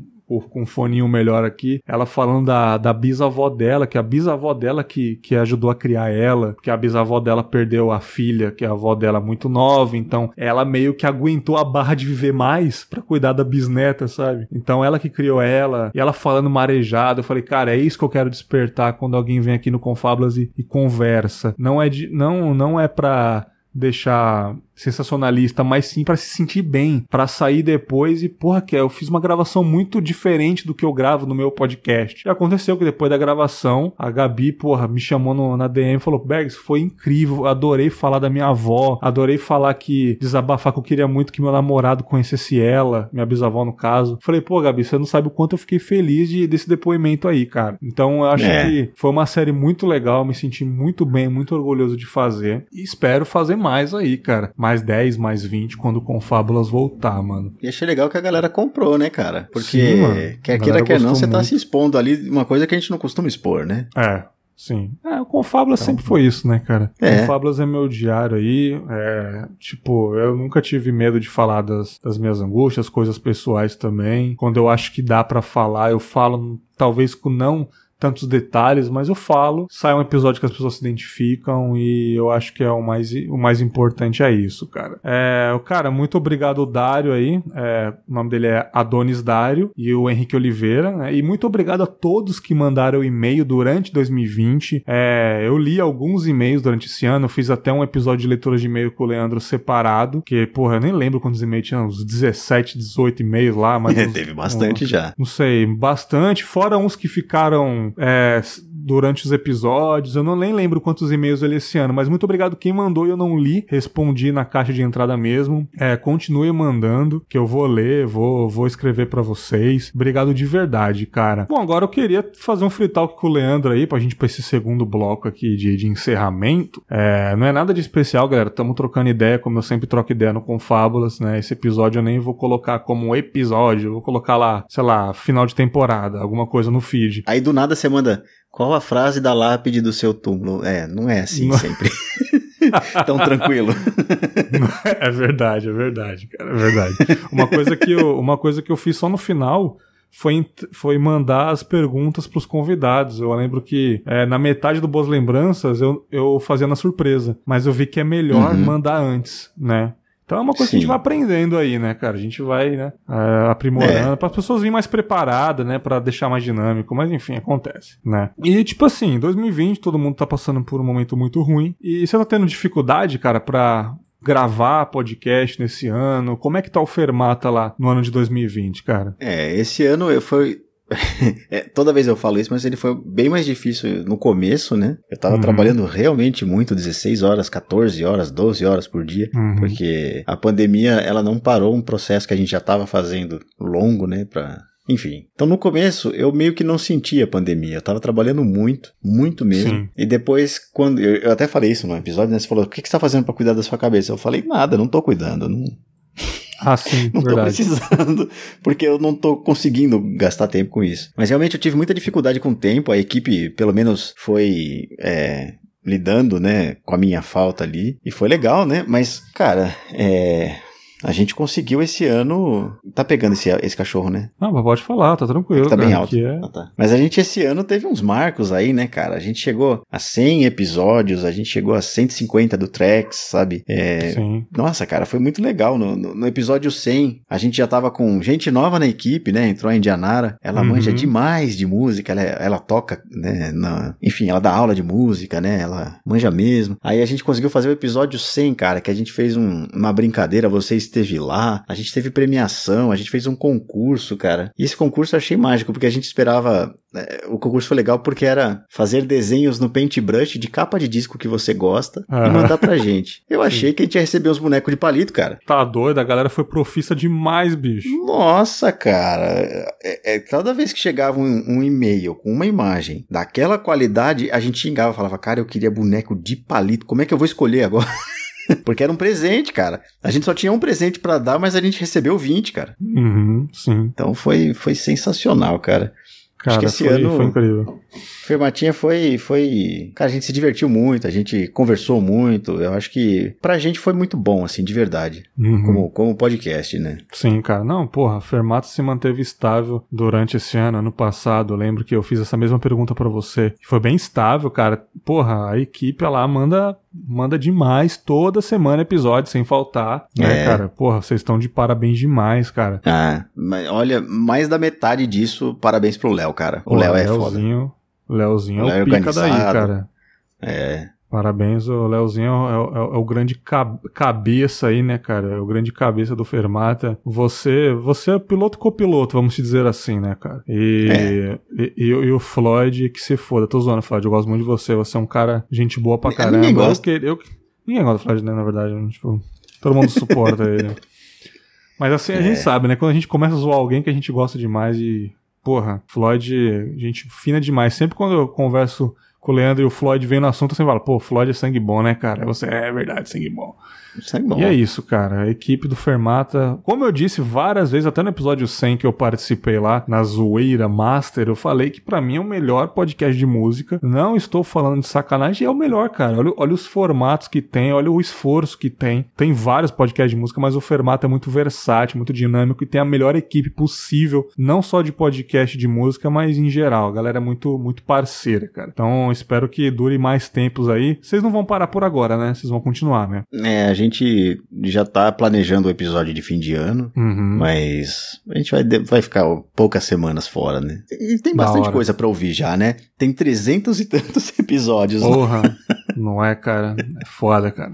com um foninho melhor aqui, ela falando da, da bisavó dela, que a bisavó dela que, que ajudou a criar ela, que a bisavó dela perdeu a filha, que é a avó dela muito nova, então ela meio que aguentou a barra de viver mais para cuidar da bisneta, sabe? Então ela que criou ela, e ela falando marejado, eu falei, cara, é isso que eu quero despertar quando alguém vem aqui no Confábulas e, e conversa. Não é de, não, não é pra deixar sensacionalista, mas sim para se sentir bem, para sair depois e, porra, que eu fiz uma gravação muito diferente do que eu gravo no meu podcast. E aconteceu que depois da gravação, a Gabi, porra, me chamou no, na DM e falou: Bergs, foi incrível, adorei falar da minha avó, adorei falar que desabafar que eu queria muito que meu namorado conhecesse ela, minha bisavó no caso. Falei, pô, Gabi, você não sabe o quanto eu fiquei feliz de, desse depoimento aí, cara. Então eu acho é. que foi uma série muito legal, me senti muito bem, muito orgulhoso de fazer e espero fazer mais aí, cara. Mas mais 10, mais 20 quando o Confábulas voltar, mano. E achei legal que a galera comprou, né, cara? Porque, Sim, mano. quer queira, quer não, você tá se expondo ali, uma coisa que a gente não costuma expor, né? É. Sim. É, o Confábulas então, sempre foi isso, né, cara? É. Confábulas é meu diário aí. É, tipo, eu nunca tive medo de falar das, das minhas angústias, coisas pessoais também. Quando eu acho que dá para falar, eu falo, talvez com não tantos detalhes, mas eu falo. Sai um episódio que as pessoas se identificam e eu acho que é o mais, o mais importante é isso, cara. É, cara, muito obrigado, Dário aí. É, o nome dele é Adonis Dário e o Henrique Oliveira. Né? E muito obrigado a todos que mandaram e-mail durante 2020. É, eu li alguns e-mails durante esse ano. Eu fiz até um episódio de leitura de e-mail com o Leandro separado. Que, porra, eu nem lembro quantos e-mails tinha, uns 17, 18 e-mails lá. Mas *laughs* uns, Teve bastante já. Não sei, bastante. Fora uns que ficaram é, durante os episódios. Eu não nem lembro quantos e-mails eu li esse ano, mas muito obrigado quem mandou e eu não li. Respondi na caixa de entrada mesmo. É, continue mandando, que eu vou ler, vou, vou escrever para vocês. Obrigado de verdade, cara. Bom, agora eu queria fazer um free talk com o Leandro aí, pra gente pra esse segundo bloco aqui de, de encerramento. É, não é nada de especial, galera. Tamo trocando ideia, como eu sempre troco ideia no Confábulas, né? Esse episódio eu nem vou colocar como episódio, vou colocar lá, sei lá, final de temporada, alguma coisa no feed. Aí do nada você manda qual a frase da lápide do seu túmulo? É, não é assim não. sempre. *laughs* Tão tranquilo. *laughs* É verdade, é verdade, cara, é verdade. Uma coisa que eu, uma coisa que eu fiz só no final foi, foi mandar as perguntas para os convidados. Eu lembro que é, na metade do Boas Lembranças eu, eu fazia na surpresa, mas eu vi que é melhor uhum. mandar antes, né? Então é uma coisa Sim. que a gente vai aprendendo aí, né, cara? A gente vai, né, é, aprimorando é. para as pessoas virem mais preparadas, né, para deixar mais dinâmico, mas enfim, acontece, né? E tipo assim, 2020 todo mundo tá passando por um momento muito ruim e você tá tendo dificuldade, cara, para gravar podcast nesse ano? Como é que tá o Fermata lá no ano de 2020, cara? É, esse ano foi *laughs* é, toda vez eu falo isso, mas ele foi bem mais difícil no começo, né? Eu tava uhum. trabalhando realmente muito, 16 horas, 14 horas, 12 horas por dia, uhum. porque a pandemia, ela não parou um processo que a gente já tava fazendo longo, né, pra... Enfim. Então no começo eu meio que não sentia a pandemia. Eu tava trabalhando muito, muito mesmo. Sim. E depois, quando. Eu, eu, até falei isso no episódio, né? Você falou: o que, que você tá fazendo para cuidar da sua cabeça? Eu falei: nada, não tô cuidando. Não, ah, sim, *laughs* não verdade. tô precisando, porque eu não tô conseguindo gastar tempo com isso. Mas realmente eu tive muita dificuldade com o tempo, a equipe, pelo menos, foi. É, lidando, né, com a minha falta ali. E foi legal, né? Mas, cara, é. A gente conseguiu esse ano. Tá pegando esse, esse cachorro, né? Não, mas pode falar, tá tranquilo. Tá cara, bem alto. é- Ah, tá. Mas a gente esse ano teve uns marcos aí, né, cara? A gente chegou a 100 episódios, a gente chegou a 150 do Trex, sabe? É, Sim. Nossa, cara, foi muito legal. No, no- no episódio 100, a gente já tava com gente nova na equipe, né? Entrou a Indianara. Ela Uhum. manja demais de música, ela, ela toca, né? na- enfim, ela dá aula de música, né? Ela manja mesmo. Aí a gente conseguiu fazer o episódio 100, cara, que a gente fez um- uma brincadeira. Você esteve lá, a gente teve premiação, a gente fez um concurso, cara. E esse concurso eu achei mágico, porque a gente esperava. é, o concurso foi legal porque era fazer desenhos no paintbrush de capa de disco que você gosta e Aham. mandar pra gente. *laughs* Eu achei que a gente ia receber uns bonecos de palito, cara. Tá doido, a galera foi profissa demais, bicho. Nossa, cara. É, é, cada vez que chegava um, um e-mail com uma imagem daquela qualidade, a gente xingava, falava, cara, eu queria boneco de palito. Como é que eu vou escolher agora? *laughs* Porque era um presente, cara. A gente só tinha um presente pra dar, mas a gente recebeu 20, cara. Uhum, sim. Então foi, foi sensacional, cara. Cara, que esse foi, ano- foi incrível. Fermatinha foi, foi. Cara, a gente se divertiu muito, a gente conversou muito. Eu acho que pra gente foi muito bom, assim, de verdade. Uhum. Como, como podcast, né? Sim, cara. Não, porra, a Fermata se manteve estável durante esse ano. Ano passado, eu lembro que eu fiz essa mesma pergunta pra você. Foi bem estável, cara. Porra, a equipe lá manda manda demais toda semana episódio sem faltar, né, É. cara? Porra, vocês estão de parabéns demais, cara. Ah, mas olha, mais da metade disso, parabéns pro Léo, cara. O Léo é foda. Leozinho, Leozinho O é Léo é o pica daí, cara. É. Parabéns, o Leozinho é, o- é é o grande cab- cabeça aí, né, cara? É o grande cabeça do Fermata. Você, você é piloto copiloto, vamos dizer assim, né, cara? E, É. e, e o- e o Floyd, que se foda. Tô zoando, Floyd. Eu gosto muito de você. Você é um cara, gente boa pra Ninguém caramba. Eu gosta. que- eu- ninguém gosta do Floyd, né, na verdade. Tipo, todo mundo suporta ele. Mas assim, a É. gente sabe, né? Quando a gente começa a zoar alguém que a gente gosta demais e. Porra, Floyd, gente fina demais. Sempre quando eu converso com o Leandro e o Floyd vem no assunto, sempre falo, pô, Floyd é sangue bom, né, cara? Você é verdade, sangue bom. É bom. E é isso, cara. A equipe do Fermata, como eu disse várias vezes, até no episódio 100 que eu participei lá, na Zoeira Master, eu falei que pra mim é o melhor podcast de música. Não estou falando de sacanagem, é o melhor, cara. Olha, olha os formatos que tem, olha o esforço que tem. Tem vários podcasts de música, mas o Fermata é muito versátil, muito dinâmico e tem a melhor equipe possível, não só de podcast de música, mas em geral. A galera é muito, muito parceira, cara. Então, espero que dure mais tempos aí. Vocês não vão parar por agora, né? Vocês vão continuar, né? É, a gente já tá planejando o episódio de fim de ano. Uhum. Mas a gente vai, vai ficar poucas semanas fora, né? E tem bastante coisa pra ouvir já, né? Tem trezentos e tantos *laughs* episódios. né? Porra, não é, cara? É foda, cara.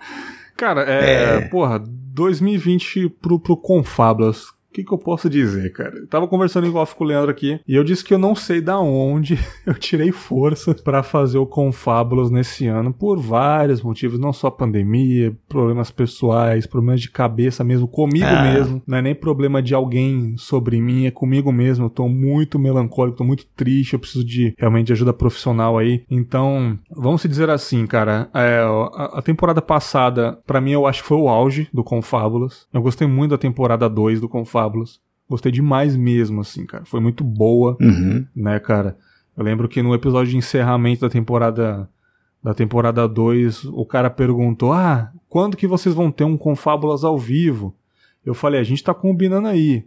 *laughs* cara, é, É. Porra, 2020 pro, pro Confablas. O que, que eu posso dizer, cara? Eu tava conversando em off com o Leandro aqui e eu disse que eu não sei da onde *laughs* eu tirei força pra fazer o Confábulas nesse ano por vários motivos, não só pandemia, problemas pessoais, problemas de cabeça mesmo, comigo Ah. mesmo. Não é nem problema de alguém sobre mim, é comigo mesmo. Eu tô muito melancólico, tô muito triste, eu preciso de realmente de ajuda profissional aí. Então, vamos se dizer assim, cara, é, a, a temporada passada, pra mim, eu acho que foi o auge do Confábulas. Eu gostei muito da temporada 2 do Confábulas. Gostei demais mesmo, assim, cara. Foi muito boa Uhum. né, cara? Eu lembro que no episódio de encerramento da temporada da temporada 2, o cara perguntou: "Ah, quando que vocês vão ter um Confábulas ao vivo?" Eu falei: "A gente tá combinando aí".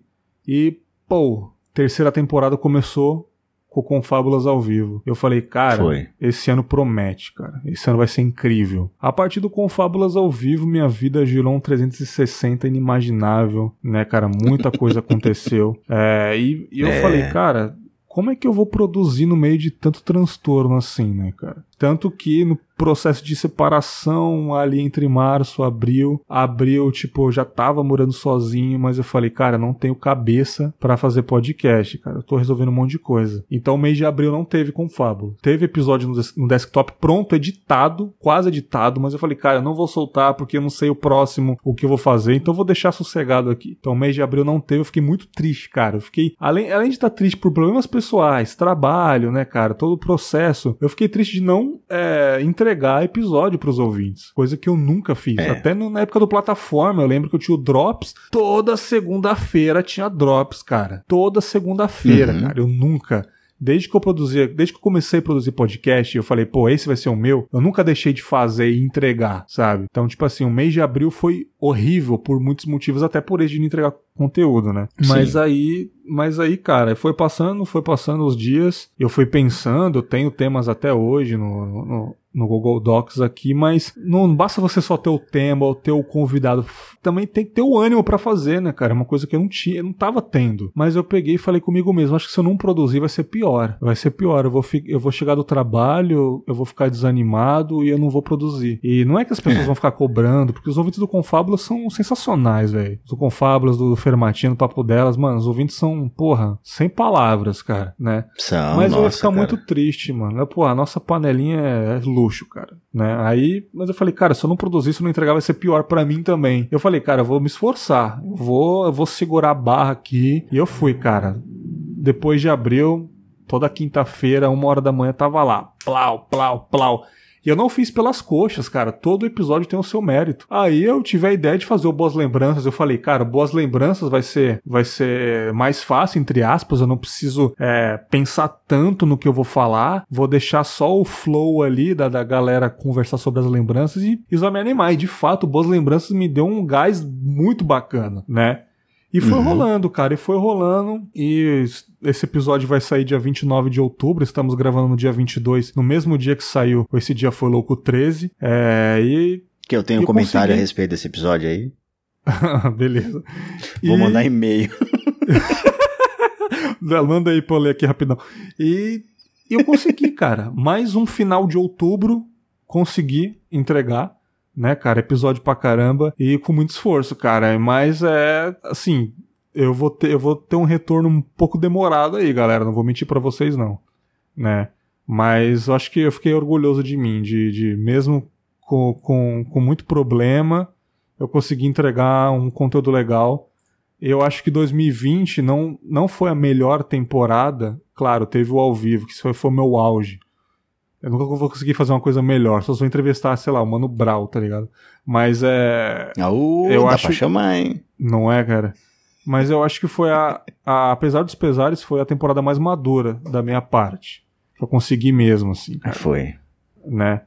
E, pô, terceira temporada começou com Confábulas ao vivo. Eu falei: "Cara, Foi. esse ano promete, cara. Esse ano vai ser incrível. A partir do Confábulas ao vivo, minha vida girou um 360 inimaginável, né, cara? Muita coisa *laughs* aconteceu. É, e, e eu É. falei, cara, como é que eu vou produzir no meio de tanto transtorno assim, né, cara? Tanto que no processo de separação ali entre março e abril, abril, tipo, eu já tava morando sozinho, mas eu falei, cara, não tenho cabeça pra fazer podcast, cara. Eu tô resolvendo um monte de coisa. Então, o mês de abril não teve com Fábula. Teve episódio no, no desktop pronto, editado, quase editado, mas eu falei, cara, eu não vou soltar porque eu não sei o próximo, o que eu vou fazer, então eu vou deixar sossegado aqui. Então, o mês de abril não teve, eu fiquei muito triste, cara. Eu fiquei, além, além de estar triste por problemas pessoais, trabalho, né, cara, todo o processo, eu fiquei triste de não é, entregar episódio pros ouvintes, coisa que eu nunca fiz. É. Até na época do plataforma, eu lembro que eu tinha o Drops, toda segunda-feira tinha Drops, cara. Toda segunda-feira, Uhum. cara. Eu nunca desde que eu produzia, desde que eu comecei a produzir podcast, eu falei, pô, esse vai ser o meu, eu nunca deixei de fazer e entregar, sabe? Então, tipo assim, o mês de abril foi horrível por muitos motivos, até por esse de não entregar conteúdo, né? Sim. Mas aí, mas aí, cara, foi passando, foi passando os dias, eu fui pensando, eu tenho temas até hoje no, no, no Google Docs aqui, mas não basta você só ter o tema ou ter o convidado, também tem que ter o ânimo para fazer, né, cara? É uma coisa que eu não tinha, eu não tava tendo. Mas eu peguei e falei comigo mesmo, acho que se eu não produzir vai ser pior. Vai ser pior, eu vou, eu vou chegar do trabalho, eu vou ficar desanimado e eu não vou produzir. E não é que as pessoas vão ficar cobrando, porque os ouvintes do Confábulas são sensacionais, velho. Do Confábulas, do Fermatino, do Papo Delas, mano, os ouvintes são, porra, sem palavras, cara, né? São, mas nossa, eu ia ficar cara. muito triste, mano. Porra, a nossa panelinha é luxo, cara, né? Aí, mas eu falei, cara, se eu não produzir, se eu não entregar, vai ser pior para mim também. Eu falei, cara, eu vou me esforçar. Eu vou, eu vou segurar a barra aqui. E eu fui, cara. Depois de abril, toda quinta-feira, uma hora da manhã, tava lá. Plau, plau, plau. E eu não fiz pelas coxas, cara. Todo episódio tem o seu mérito. Aí eu tive a ideia de fazer o Boas Lembranças. Eu falei, cara, Boas Lembranças vai ser, vai ser mais fácil, entre aspas. Eu não preciso é, pensar tanto no que eu vou falar. Vou deixar só o flow ali da, da galera conversar sobre as lembranças e, e só me animar. E de fato, Boas Lembranças me deu um gás muito bacana, né? E foi uhum. rolando, cara, e foi rolando. E esse episódio vai sair dia 29 de outubro, estamos gravando no dia 22, no mesmo dia que saiu. Esse dia foi louco 13. É, e. Que eu tenho um comentário consegui... a respeito desse episódio aí. *laughs* Beleza. *laughs* Vou e... mandar e-mail. *laughs* Manda aí pra eu ler aqui rapidão. E eu consegui, cara. Mais um final de outubro, consegui entregar né, cara? Episódio pra caramba e com muito esforço, cara. Mas é assim, eu vou ter, eu vou ter um retorno um pouco demorado aí, galera. Não vou mentir para vocês, não, né? Mas eu acho que eu fiquei orgulhoso de mim, de, de mesmo com, com, com muito problema, eu consegui entregar um conteúdo legal. Eu acho que 2020 não, não foi a melhor temporada. Claro, teve o ao vivo, que foi, foi o meu auge. Eu nunca vou conseguir fazer uma coisa melhor. Só vou entrevistar, sei lá, o Mano Brau, tá ligado? Mas é. Uh, eu dá acho... pra chamar, hein? Não é, cara? Mas eu acho que foi a, a. Apesar dos pesares, foi a temporada mais madura da minha parte. Que eu consegui mesmo, assim. Cara. Foi. Né?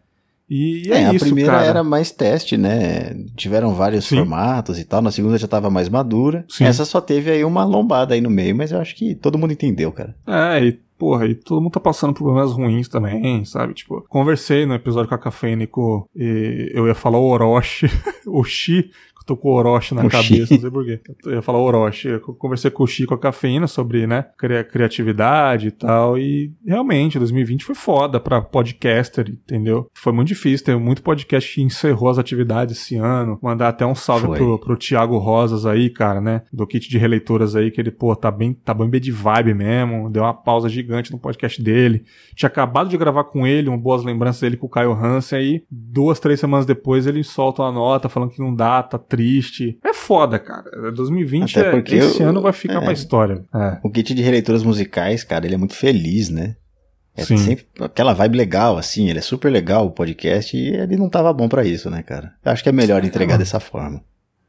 E, e é, é, isso, A primeira cara. era mais teste, né? Tiveram vários Sim. formatos e tal. Na segunda já tava mais madura. Sim. Essa só teve aí uma lombada aí no meio, mas eu acho que todo mundo entendeu, cara. É, e porra, e todo mundo tá passando problemas ruins também, sabe? Tipo, conversei no episódio com a Cafênico e eu ia falar o Orochi, *laughs* o Shi, tô com o Orochi na o cabeça, Shi. não sei porquê. Eu ia falar Orochi. Eu conversei com o Chi com a cafeína sobre, né, cri criatividade e tal. E realmente, 2020 foi foda pra podcaster, entendeu? Foi muito difícil. Teve muito podcast que encerrou as atividades esse ano. Mandar até um salve pro, pro Thiago Rosas aí, cara, né? Do kit de releituras aí, que ele, pô, tá bem, tá bem de vibe mesmo. Deu uma pausa gigante no podcast dele. Tinha acabado de gravar com ele, um boas lembranças dele com o Caio Hansen aí. Duas, três semanas depois ele solta uma nota falando que não dá, tá triste. É foda, cara. 2020 Até porque é, esse eu, ano vai ficar é, pra história. É. O kit de releituras musicais, cara, ele é muito feliz, né? É Sim. sempre aquela vibe legal, assim, ele é super legal o podcast e ele não tava bom para isso, né, cara? Eu acho que é melhor entregar dessa forma.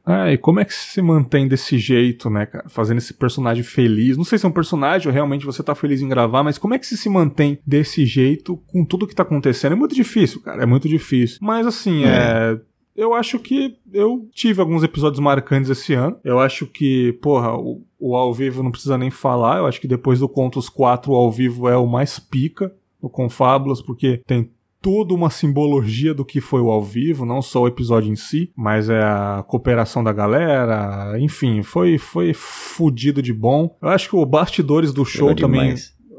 Ah, e como é que se mantém desse jeito, né, cara? Fazendo esse personagem feliz. Não sei se é um personagem ou realmente você tá feliz em gravar, mas como é que se se mantém desse jeito com tudo que tá acontecendo? É muito difícil, cara. É muito difícil. Mas assim, é, é eu acho que eu tive alguns episódios marcantes esse ano. Eu acho que, porra, o, o ao vivo não precisa nem falar. Eu acho que depois do Contos 4, o ao vivo é o mais pica no Confábulas, porque tem toda uma simbologia do que foi o ao vivo, não só o episódio em si, mas é a cooperação da galera, enfim, foi foi fudido de bom. Eu acho que o bastidores do show também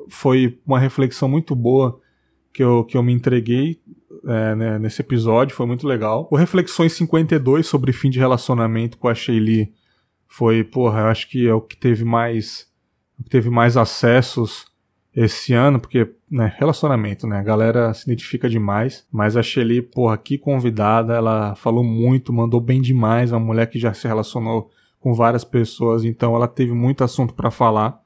foi uma reflexão muito boa que eu, que eu me entreguei é, né, nesse episódio, foi muito legal. O Reflexões 52 sobre fim de relacionamento com a Shaylee foi, porra, eu acho que é o que teve mais que teve mais acessos esse ano, porque, né, relacionamento, né, a galera se identifica demais, mas a Shelly, porra, que convidada, ela falou muito, mandou bem demais, uma mulher que já se relacionou com várias pessoas, então ela teve muito assunto para falar.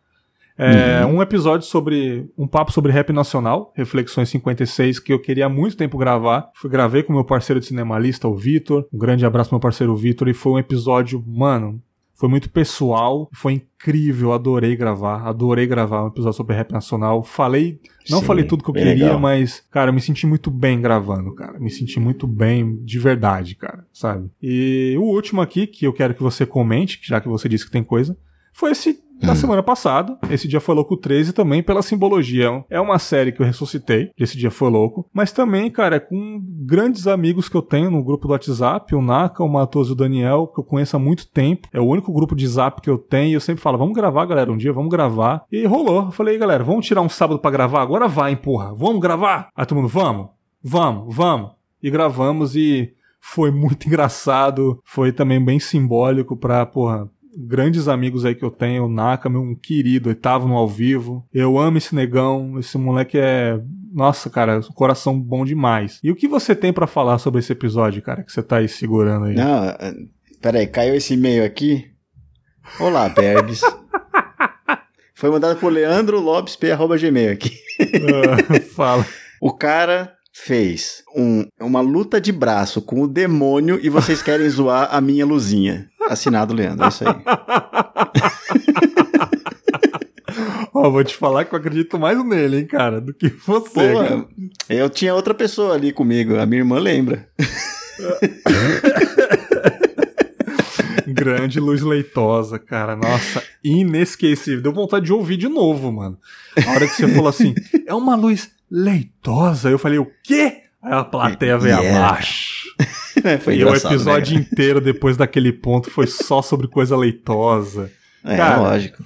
É, uhum. Um episódio sobre. Um papo sobre rap nacional, Reflexões 56, que eu queria há muito tempo gravar. Fui gravei com meu parceiro de cinemalista, o Vitor. Um grande abraço, meu parceiro Vitor. E foi um episódio, mano. Foi muito pessoal, foi incrível, adorei gravar, adorei gravar um episódio sobre rap nacional. Falei, não Sim, falei tudo que eu queria, legal. mas, cara, eu me senti muito bem gravando, cara. Me senti muito bem de verdade, cara, sabe? E o último aqui, que eu quero que você comente, já que você disse que tem coisa, foi esse da hum. semana passada. Esse Dia Foi Louco 13 também pela simbologia. É uma série que eu ressuscitei, Esse Dia Foi Louco. Mas também, cara, é com grandes amigos que eu tenho no grupo do WhatsApp, o Naka, o Matoso e o Daniel, que eu conheço há muito tempo. É o único grupo de zap que eu tenho e eu sempre falo, vamos gravar, galera, um dia, vamos gravar. E rolou. Eu falei, galera, vamos tirar um sábado para gravar? Agora vai, porra. Vamos gravar? Aí todo mundo, vamos, vamos, vamos. E gravamos e foi muito *laughs* engraçado. Foi também bem simbólico pra, porra, grandes amigos aí que eu tenho, o Naka, meu querido, ele tava no ao vivo. Eu amo esse negão, esse moleque é. Nossa, cara, coração bom demais. E o que você tem para falar sobre esse episódio, cara, que você tá aí segurando aí? Não, é, peraí, caiu esse e-mail aqui. Olá, Bergs. *laughs* Foi mandado por Leandro Lopes, gmail aqui. uh, fala. *laughs* O cara fez um, uma luta de braço com o demônio e vocês *laughs* querem zoar a minha luzinha. Assinado Leandro, é isso aí. *laughs* Ó, vou te falar que eu acredito mais nele, hein, cara, do que você. Pô, eu tinha outra pessoa ali comigo, a minha irmã lembra. *laughs* Grande luz leitosa, cara. Nossa, inesquecível. Deu vontade de ouvir de novo, mano. A hora que você falou assim, é uma luz leitosa. Eu falei, o quê? Aí a plateia veio yeah. abaixo. *laughs* É, foi e o episódio né? inteiro depois daquele ponto foi só sobre coisa leitosa. É, cara, lógico.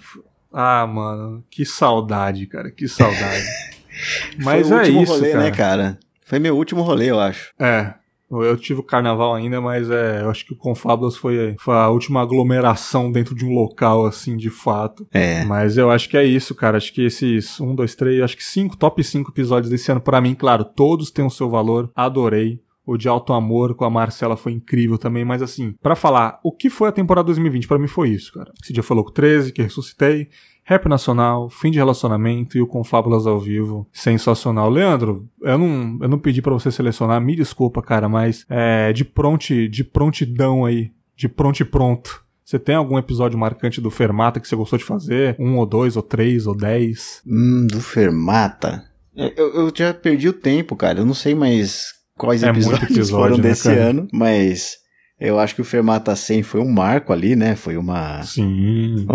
Ah, mano, que saudade, cara, que saudade. *laughs* Mas foi o é último isso, rolê, cara. né, cara? Foi meu último rolê, eu acho. É. Eu tive o carnaval ainda, mas é, eu acho que o Confablas foi, foi a última aglomeração dentro de um local, assim, de fato. É. Mas eu acho que é isso, cara. Acho que esses um, dois, três, acho que cinco, top cinco episódios desse ano, para mim, claro, todos têm o seu valor. Adorei. O de Alto Amor com a Marcela foi incrível também, mas assim, para falar, o que foi a temporada 2020 para mim foi isso, cara. Esse dia foi Louco 13, que ressuscitei, Rap Nacional, Fim de Relacionamento e o Confábulas ao Vivo. Sensacional. Leandro, eu não, eu não pedi para você selecionar, me desculpa, cara, mas é, de, pronti, de prontidão aí, de pronto e pronto. Você tem algum episódio marcante do Fermata que você gostou de fazer? Um ou dois, ou três, ou dez? Hum, do Fermata? Eu, eu já perdi o tempo, cara. Eu não sei mais quais é episódios *laughs* episódio, foram né, desse ano, mas eu acho que o Fermata 100 foi um marco ali, né? Foi uma. Sim.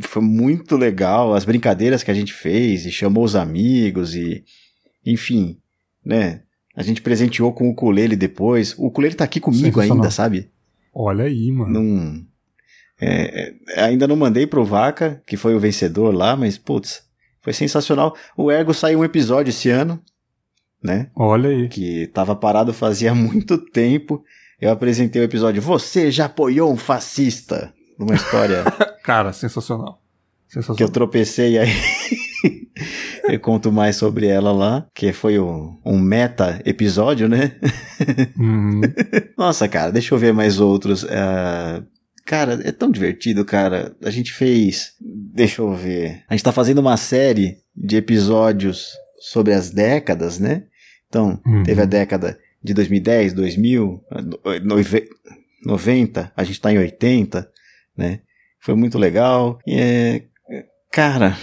Foi muito legal. As brincadeiras que a gente fez e chamou os amigos e. Enfim, né? A gente presenteou com o ukulele depois. O ukulele tá aqui comigo ainda, sabe? Olha aí, mano. Não, é, é, ainda não mandei pro Vaca, que foi o vencedor lá, mas, putz, foi sensacional. O Ergo saiu um episódio esse ano, né? Olha aí. Que tava parado fazia *laughs* muito tempo. Eu apresentei o episódio Você já apoiou um fascista? Numa história. *laughs* Cara, sensacional. sensacional. Que eu tropecei aí. *laughs* eu conto mais sobre ela lá, que foi um, um meta episódio, né? Uhum. *laughs* Nossa, cara, deixa eu ver mais outros. Uh, cara, é tão divertido, cara. A gente fez. Deixa eu ver. A gente tá fazendo uma série de episódios sobre as décadas, né? Então, uhum. teve a década de 2010, 2000, 90, a gente tá em 80, né? Foi muito legal. E é, cara,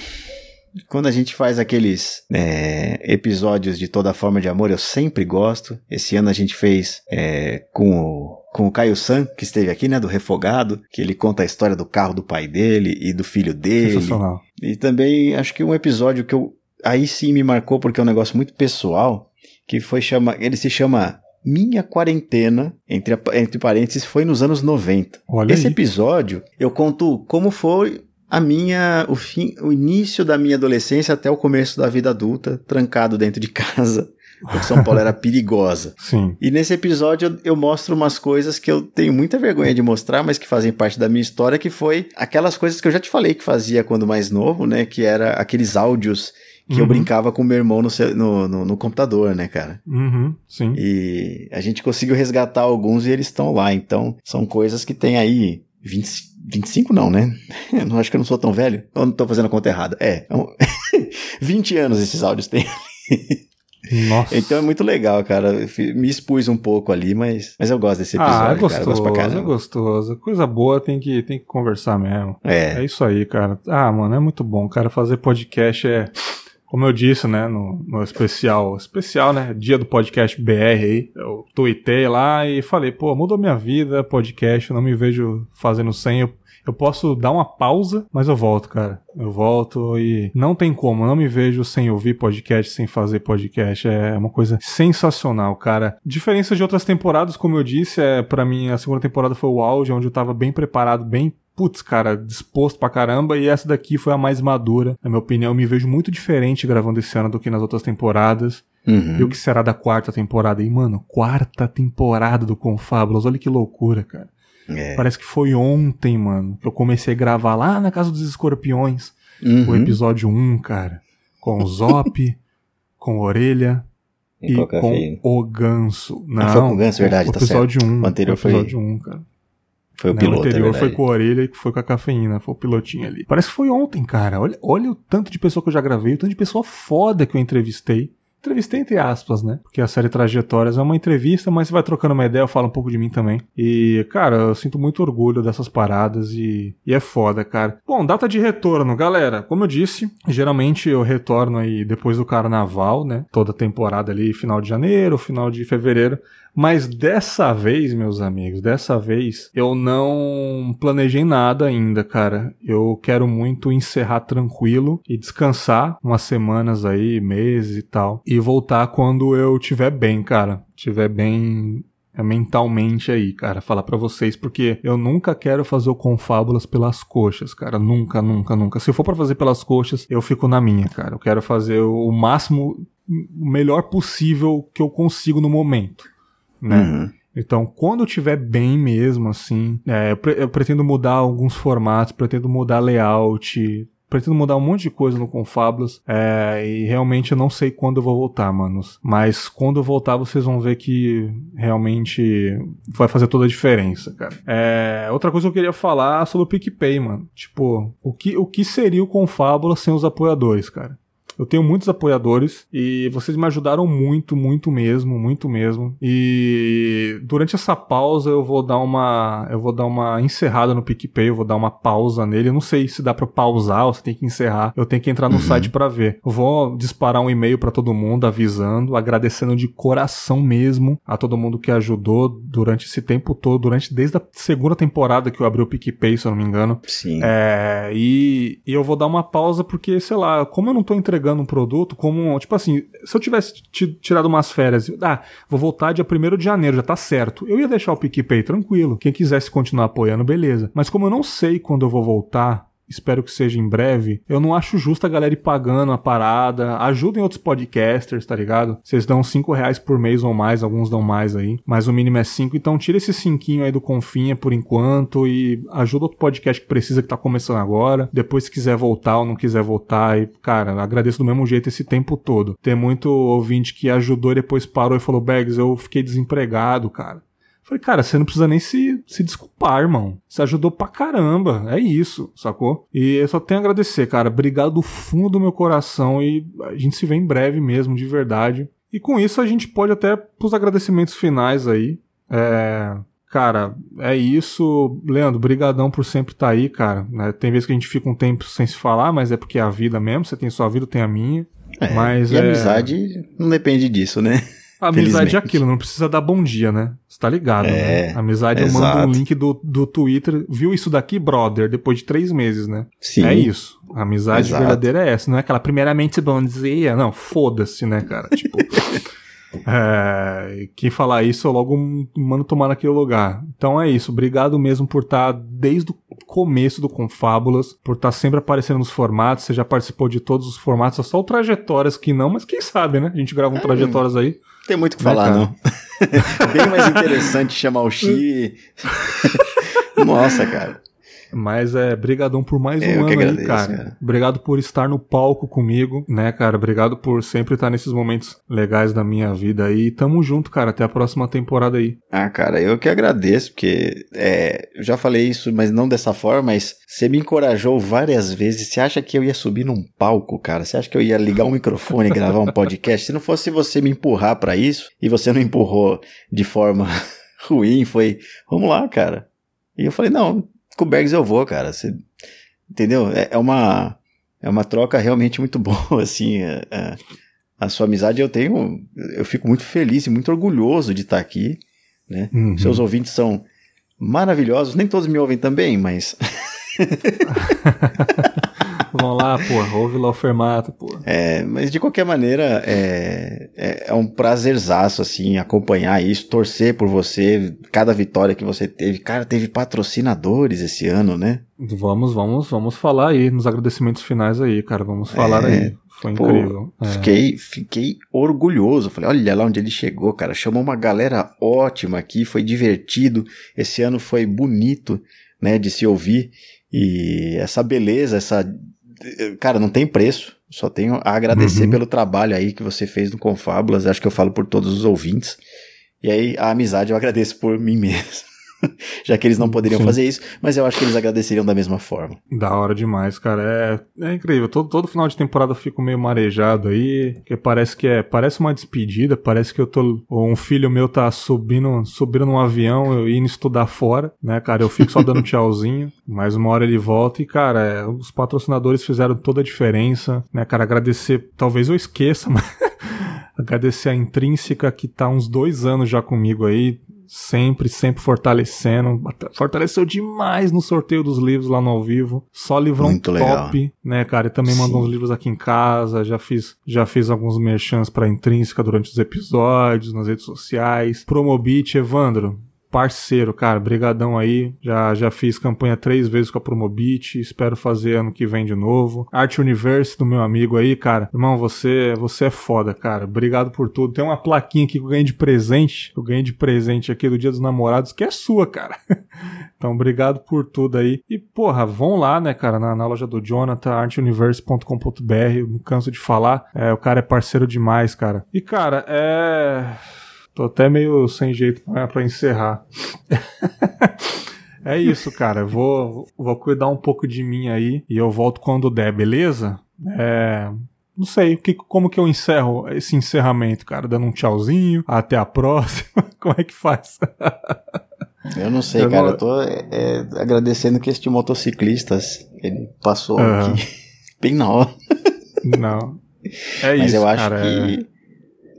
quando a gente faz aqueles é, episódios de toda forma de amor, eu sempre gosto. Esse ano a gente fez é, com o com o Caio San, que esteve aqui, né, do Refogado, que ele conta a história do carro do pai dele e do filho dele. Sensacional. E também acho que um episódio que eu aí sim me marcou porque é um negócio muito pessoal, que foi chama, ele se chama minha quarentena, entre, entre parênteses, foi nos anos 90. Olha Esse aí. episódio eu conto como foi a minha o fim, o início da minha adolescência até o começo da vida adulta, trancado dentro de *laughs* casa. Porque São Paulo era perigosa. *laughs* Sim. E nesse episódio eu, eu mostro umas coisas que eu tenho muita vergonha de mostrar, mas que fazem parte da minha história, que foi aquelas coisas que eu já te falei que fazia quando mais novo, né? Que era aqueles áudios que uhum. eu brincava com meu irmão no, no, no, no computador, né, cara? Uhum, sim. E a gente conseguiu resgatar alguns e eles estão lá. Então, são coisas que tem aí 20, 25 não, né? *laughs* Eu não acho que eu não sou tão velho. Ou não tô fazendo a conta errada. É, 20 é *laughs* anos esses áudios têm. Nossa. Então é muito legal, cara. Me expus um pouco ali, mas, mas eu gosto desse episódio. Ah, é gostoso, cara. Eu gosto pra é gostoso. Coisa boa tem que, tem que conversar mesmo. É. É isso aí, cara. Ah, mano, é muito bom, cara. Fazer podcast é. Como eu disse, né, no, no especial, especial, né, dia do podcast BR aí, eu tuitei lá e falei, pô, mudou minha vida, podcast, eu não me vejo fazendo sem, eu eu posso dar uma pausa, mas eu volto, cara. Eu volto e não tem como. Eu não me vejo sem ouvir podcast, sem fazer podcast. É uma coisa sensacional, cara. Diferença de outras temporadas, como eu disse, é para mim a segunda temporada foi o auge, onde eu tava bem preparado, bem putz, cara, disposto pra caramba, e essa daqui foi a mais madura. Na minha opinião, eu me vejo muito diferente gravando esse ano do que nas outras temporadas. Uhum. E o que será da quarta temporada? E, mano, quarta temporada do Confábulos, olha que loucura, cara. É. Parece que foi ontem, mano, que eu comecei a gravar lá na Casa dos Escorpiões, uhum. o episódio 1, cara. Com o Zop, *laughs* com a Orelha e, e com o Ganso. Não, ah, foi com o Ganso, verdade, o tá episódio certo. 1. O anterior foi... episódio 1, cara. Foi o piloto, O anterior é foi com a orelha e foi com a cafeína, foi o pilotinho ali. Parece que foi ontem, cara. Olha, olha o tanto de pessoa que eu já gravei, o tanto de pessoa foda que eu entrevistei. Entrevistei entre aspas, né? Porque a série Trajetórias é uma entrevista, mas você vai trocando uma ideia, eu falo um pouco de mim também. E, cara, eu sinto muito orgulho dessas paradas e, e é foda, cara. Bom, data de retorno, galera. Como eu disse, geralmente eu retorno aí depois do carnaval, né? Toda temporada ali, final de janeiro, final de fevereiro. Mas dessa vez, meus amigos, dessa vez eu não planejei nada ainda, cara. Eu quero muito encerrar tranquilo e descansar umas semanas aí, meses e tal. E voltar quando eu tiver bem, cara. Tiver bem é, mentalmente aí, cara, falar para vocês, porque eu nunca quero fazer o Confábulas pelas coxas, cara, nunca, nunca, nunca. Se for para fazer pelas coxas, eu fico na minha, cara. Eu quero fazer o máximo, o melhor possível que eu consigo no momento né? Uhum. Então, quando eu tiver bem mesmo, assim, é, eu, pre eu, pretendo mudar alguns formatos, pretendo mudar layout, pretendo mudar um monte de coisa no Confabulous, é, e realmente eu não sei quando eu vou voltar, manos. Mas quando eu voltar, vocês vão ver que realmente vai fazer toda a diferença, cara. É, outra coisa que eu queria falar sobre o PicPay, mano. Tipo, o que, o que seria o Confabulous sem os apoiadores, cara? Eu tenho muitos apoiadores e vocês me ajudaram muito, muito mesmo, muito mesmo. E durante essa pausa eu vou dar uma, eu vou dar uma encerrada no PicPay, eu vou dar uma pausa nele. Eu não sei se dá para pausar ou se tem que encerrar. Eu tenho que entrar no uhum. site para ver. Eu vou disparar um e-mail para todo mundo avisando, agradecendo de coração mesmo a todo mundo que ajudou durante esse tempo todo, durante desde a segunda temporada que eu abri o PicPay, se eu não me engano. Sim. É, e, e eu vou dar uma pausa porque, sei lá, como eu não tô entregando entregando um produto como, tipo assim, se eu tivesse tirado umas férias, ah, vou voltar dia 1 de janeiro, já tá certo. Eu ia deixar o PicPay tranquilo. Quem quisesse continuar apoiando, beleza. Mas como eu não sei quando eu vou voltar, espero que seja em breve. Eu não acho justo a galera ir pagando a parada. Ajudem outros podcasters, tá ligado? Vocês dão 5 reais por mês ou mais, alguns dão mais aí. Mas o mínimo é 5. Então tira esse cinquinho aí do Confinha por enquanto e ajuda outro podcast que precisa, que tá começando agora. Depois, se quiser voltar ou não quiser voltar, e, cara, agradeço do mesmo jeito esse tempo todo. Tem muito ouvinte que ajudou e depois parou e falou: Bags, eu fiquei desempregado, cara. Falei, cara, você não precisa nem se, se desculpar, irmão. Você ajudou pra caramba. É isso, sacou? E eu só tenho a agradecer, cara. Obrigado do fundo do meu coração e a gente se vê em breve mesmo, de verdade. E com isso a gente pode até pros agradecimentos finais aí. É, cara, é isso. Leandro, brigadão por sempre estar tá aí, cara. Né? Tem vezes que a gente fica um tempo sem se falar, mas é porque é a vida mesmo. Você tem sua vida, eu tenho a minha. É, mas e é... amizade não depende disso, né? A amizade é aquilo, não precisa dar bom dia, né? Você tá ligado, é, né? Amizade, eu mando um link do, do Twitter. Viu isso daqui, brother? Depois de três meses, né? Sim. É isso. A amizade exato. verdadeira é essa. Não é aquela primeiramente bom dia. Não, foda-se, né, cara? *laughs* Tipo. É, quem falar isso, eu logo mando tomar naquele lugar. Então é isso. Obrigado mesmo por estar tá desde o começo do Confábulas, por estar tá sempre aparecendo nos formatos. Você já participou de todos os formatos, só o Trajetórias que não, mas quem sabe, né? A gente grava um é, Trajetórias aí. Tem muito o que falar, não. *laughs* Bem mais interessante chamar o Xi. *laughs* Nossa, cara. Mas é, brigadão por mais um eu ano agradeço, aí, cara. cara. Obrigado por estar no palco comigo, né, cara? Obrigado por sempre estar nesses momentos legais da minha vida aí. Tamo junto, cara. Até a próxima temporada aí. Ah, cara, eu que agradeço, porque é, eu já falei isso, mas não dessa forma, mas você me encorajou várias vezes. Você acha que eu ia subir num palco, cara? Você acha que eu ia ligar um microfone e gravar um *laughs* podcast? Se não fosse você me empurrar para isso, e você não empurrou de forma *laughs* ruim, foi, vamos lá, cara. E eu falei, não, com o Bergs eu vou, cara. Você, entendeu? É, é, uma, é uma troca realmente muito *laughs* boa, assim. É, é, a sua amizade eu tenho, eu fico muito feliz e muito orgulhoso de estar aqui, né? Uhum. Seus ouvintes são maravilhosos, nem todos me ouvem também, mas... *laughs* *laughs* Vão lá, pô, ouve lá o Fermato, pô. É, mas de qualquer maneira, é, é, é, um prazerzaço, assim, acompanhar isso, torcer por você, cada vitória que você teve. Cara, teve patrocinadores esse ano, né? Vamos, vamos, vamos falar aí nos agradecimentos finais aí, cara. Vamos falar é, aí. Foi pô, incrível. É. Fiquei, fiquei orgulhoso. Falei, olha lá onde ele chegou, cara. Chamou uma galera ótima aqui, foi divertido. Esse ano foi bonito, né, de se ouvir. E essa beleza, essa cara, não tem preço. Só tenho a agradecer uhum. pelo trabalho aí que você fez no Confábulas. Acho que eu falo por todos os ouvintes. E aí, a amizade eu agradeço por mim *laughs* mesmo. *laughs* já que eles não poderiam Sim. fazer isso, mas eu acho que eles agradeceriam da mesma forma. Da hora demais, cara. É, é incrível. Todo, todo final de temporada eu fico meio marejado aí, que parece que é, parece uma despedida, parece que eu tô, um filho meu tá subindo, subindo num avião, eu indo estudar fora, né, cara? Eu fico só dando *laughs* tchauzinho, mas uma hora ele volta e, cara, é, os patrocinadores fizeram toda a diferença, né, cara? Agradecer, talvez eu esqueça, *laughs* mas agradecer a Intrínseca que tá uns dois anos já comigo aí, sempre, sempre fortalecendo. Fortaleceu demais no sorteio dos livros lá no ao vivo. Só livrão Muito top, legal. né, cara? E também Sim. mandou uns livros aqui em casa. Já fiz, já fiz alguns merchans pra intrínseca durante os episódios, nas redes sociais. Promobit, Evandro parceiro, cara, brigadão aí. Já, já fiz campanha três vezes com a Promobit, espero fazer ano que vem de novo. Art Universe do meu amigo aí, cara. Irmão, você, você é foda, cara. Obrigado por tudo. Tem uma plaquinha aqui que eu ganhei de presente, eu ganhei de presente aqui do Dia dos Namorados, que é sua, cara. *laughs* então, obrigado por tudo aí. E, porra, vão lá, né, cara, na, na loja do Jonathan, artuniverse.com.br. Não canso de falar. É, o cara é parceiro demais, cara. E, cara, é Tô até meio sem jeito para encerrar. *laughs* é isso, cara. Vou, vou cuidar um pouco de mim aí e eu volto quando der, beleza? É, não sei, que, como que eu encerro esse encerramento, cara? Dando um tchauzinho, até a próxima. *laughs* como é que faz? eu não sei, eu cara. Não... Eu tô é, é, agradecendo que este motociclistas ele passou uhum. aqui *laughs* bem na hora. não. É Mas isso, eu acho cara, que é...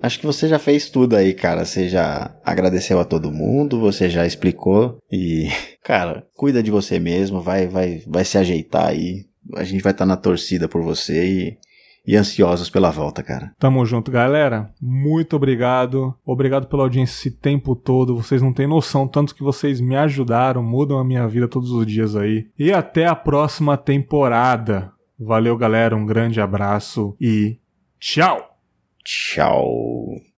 Acho que você já fez tudo aí, cara. Você já agradeceu a todo mundo, você já explicou e, *laughs* cara, cuida de você mesmo, vai, vai, vai se ajeitar aí. A gente vai estar tá na torcida por você e, e ansiosos pela volta, cara. Tamo junto, galera. Muito obrigado. Obrigado pela audiência esse tempo todo. Vocês não têm noção tanto que vocês me ajudaram, mudam a minha vida todos os dias aí. E até a próxima temporada. Valeu, galera. Um grande abraço e tchau. Tchau.